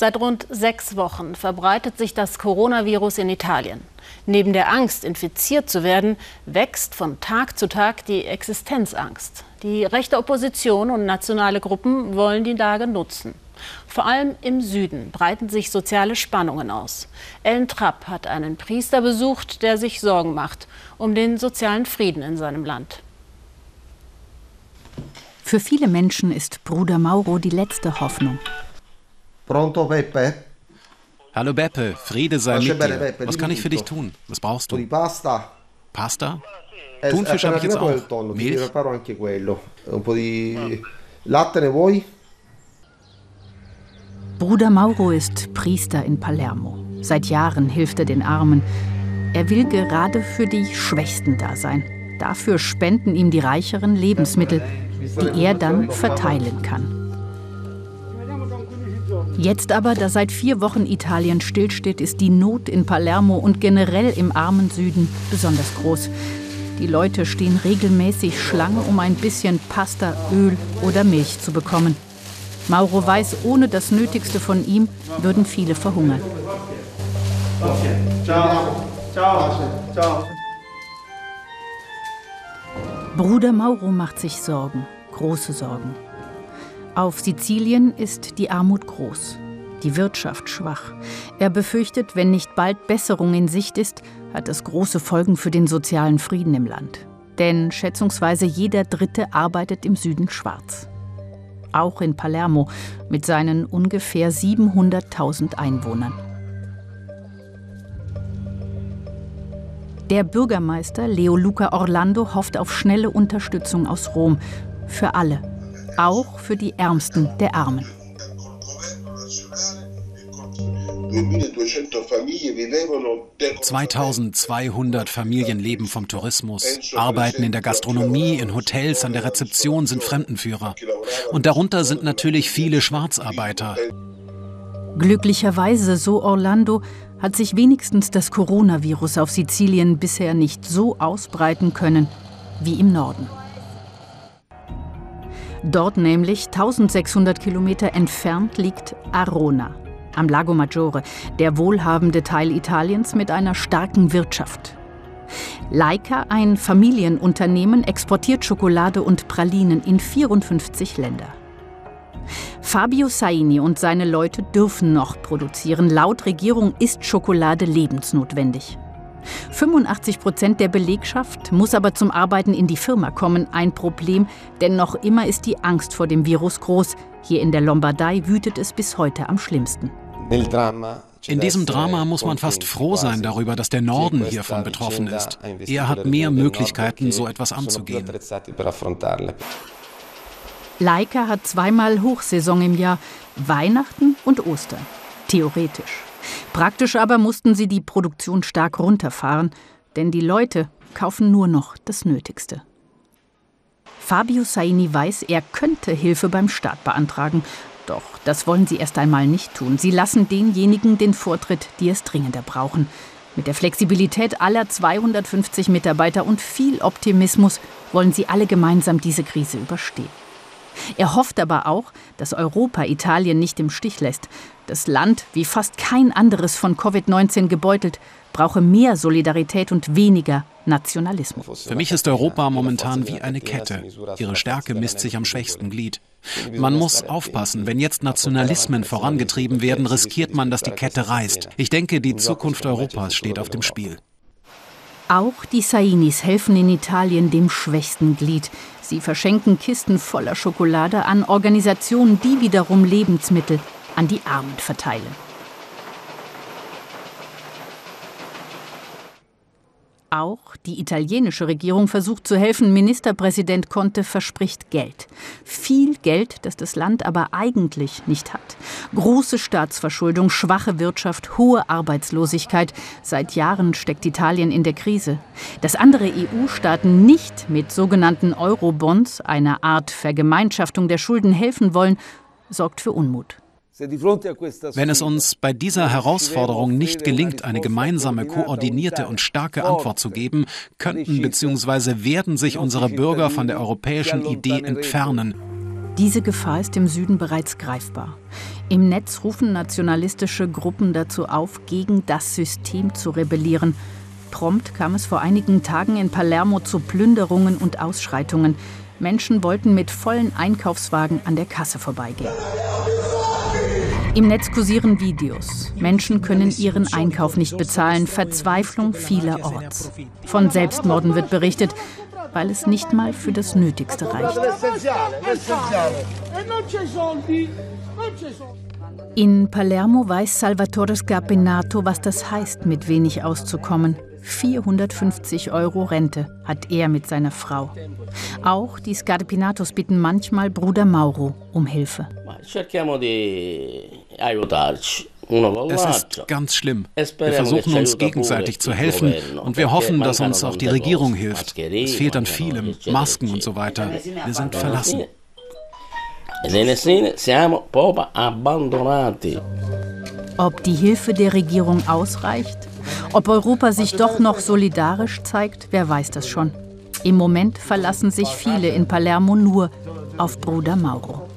Seit rund sechs Wochen verbreitet sich das Coronavirus in Italien. Neben der Angst, infiziert zu werden, wächst von Tag zu Tag die Existenzangst. Die rechte Opposition und nationale Gruppen wollen die Lage nutzen. Vor allem im Süden breiten sich soziale Spannungen aus. Ellen Trapp hat einen Priester besucht, der sich Sorgen macht um den sozialen Frieden in seinem Land. Für viele Menschen ist Bruder Mauro die letzte Hoffnung. Pronto, Peppe? Hallo Beppe, Friede sei mit dir. Was kann ich für dich tun? Was brauchst du? Pasta? Pasta? Thunfisch habe ich jetzt auch. Milch? Ne Bruder Mauro ist Priester in Palermo. Seit Jahren hilft er den Armen. Er will gerade für die Schwächsten da sein. Dafür spenden ihm die reicheren Lebensmittel, die er dann verteilen kann. Jetzt aber, da seit vier Wochen Italien stillsteht, ist die Not in Palermo und generell im armen Süden besonders groß. Die Leute stehen regelmäßig Schlange, um ein bisschen Pasta, Öl oder Milch zu bekommen. Mauro weiß, ohne das Nötigste von ihm würden viele verhungern. Bruder Mauro macht sich Sorgen, große Sorgen. Auf Sizilien ist die Armut groß, die Wirtschaft schwach. Er befürchtet, wenn nicht bald Besserung in Sicht ist, hat das große Folgen für den sozialen Frieden im Land. Denn schätzungsweise jeder Dritte arbeitet im Süden schwarz. Auch in Palermo mit seinen ungefähr 700.000 Einwohnern. Der Bürgermeister Leo Luca Orlando hofft auf schnelle Unterstützung aus Rom für alle, auch für die Ärmsten der Armen. 2200 Familien leben vom Tourismus, arbeiten in der Gastronomie, in Hotels, an der Rezeption, sind Fremdenführer. Und darunter sind natürlich viele Schwarzarbeiter. Glücklicherweise, so Orlando, hat sich wenigstens das Coronavirus auf Sizilien bisher nicht so ausbreiten können wie im Norden. Dort nämlich 1600 Kilometer entfernt liegt Arona am Lago Maggiore, der wohlhabende Teil Italiens mit einer starken Wirtschaft. Leica, ein Familienunternehmen, exportiert Schokolade und Pralinen in 54 Länder. Fabio Saini und seine Leute dürfen noch produzieren. Laut Regierung ist Schokolade lebensnotwendig. 85 Prozent der Belegschaft muss aber zum Arbeiten in die Firma kommen. Ein Problem, denn noch immer ist die Angst vor dem Virus groß. Hier in der Lombardei wütet es bis heute am schlimmsten. In diesem Drama muss man fast froh sein darüber, dass der Norden hiervon betroffen ist. Er hat mehr Möglichkeiten, so etwas anzugehen. Leica hat zweimal Hochsaison im Jahr, Weihnachten und Ostern. Theoretisch. Praktisch aber mussten sie die Produktion stark runterfahren, denn die Leute kaufen nur noch das Nötigste. Fabio Saini weiß, er könnte Hilfe beim Staat beantragen, doch das wollen sie erst einmal nicht tun. Sie lassen denjenigen den Vortritt, die es dringender brauchen. Mit der Flexibilität aller 250 Mitarbeiter und viel Optimismus wollen sie alle gemeinsam diese Krise überstehen. Er hofft aber auch, dass Europa Italien nicht im Stich lässt. Das Land, wie fast kein anderes von Covid-19 gebeutelt, brauche mehr Solidarität und weniger Nationalismus. Für mich ist Europa momentan wie eine Kette. Ihre Stärke misst sich am schwächsten Glied. Man muss aufpassen, wenn jetzt Nationalismen vorangetrieben werden, riskiert man, dass die Kette reißt. Ich denke, die Zukunft Europas steht auf dem Spiel. Auch die Sainis helfen in Italien dem schwächsten Glied. Sie verschenken Kisten voller Schokolade an Organisationen, die wiederum Lebensmittel an die Armen verteilen. Auch die italienische Regierung versucht zu helfen. Ministerpräsident Conte verspricht Geld. Viel Geld, das das Land aber eigentlich nicht hat. Große Staatsverschuldung, schwache Wirtschaft, hohe Arbeitslosigkeit. Seit Jahren steckt Italien in der Krise. Dass andere EU-Staaten nicht mit sogenannten Eurobonds, einer Art Vergemeinschaftung der Schulden, helfen wollen, sorgt für Unmut. Wenn es uns bei dieser Herausforderung nicht gelingt, eine gemeinsame, koordinierte und starke Antwort zu geben, könnten bzw. werden sich unsere Bürger von der europäischen Idee entfernen. Diese Gefahr ist im Süden bereits greifbar. Im Netz rufen nationalistische Gruppen dazu auf, gegen das System zu rebellieren. Prompt kam es vor einigen Tagen in Palermo zu Plünderungen und Ausschreitungen. Menschen wollten mit vollen Einkaufswagen an der Kasse vorbeigehen. Im Netz kursieren Videos. Menschen können ihren Einkauf nicht bezahlen. Verzweiflung vielerorts. Von Selbstmorden wird berichtet, weil es nicht mal für das Nötigste reicht. In Palermo weiß Salvatore Scarpinato, was das heißt, mit wenig auszukommen. 450 Euro Rente hat er mit seiner Frau. Auch die Scarpinatos bitten manchmal Bruder Mauro um Hilfe. Es ist ganz schlimm. Wir versuchen uns gegenseitig zu helfen und wir hoffen, dass uns auch die Regierung hilft. Es fehlt an vielem, Masken und so weiter. Wir sind verlassen. Ob die Hilfe der Regierung ausreicht? Ob Europa sich doch noch solidarisch zeigt, wer weiß das schon. Im Moment verlassen sich viele in Palermo nur auf Bruder Mauro.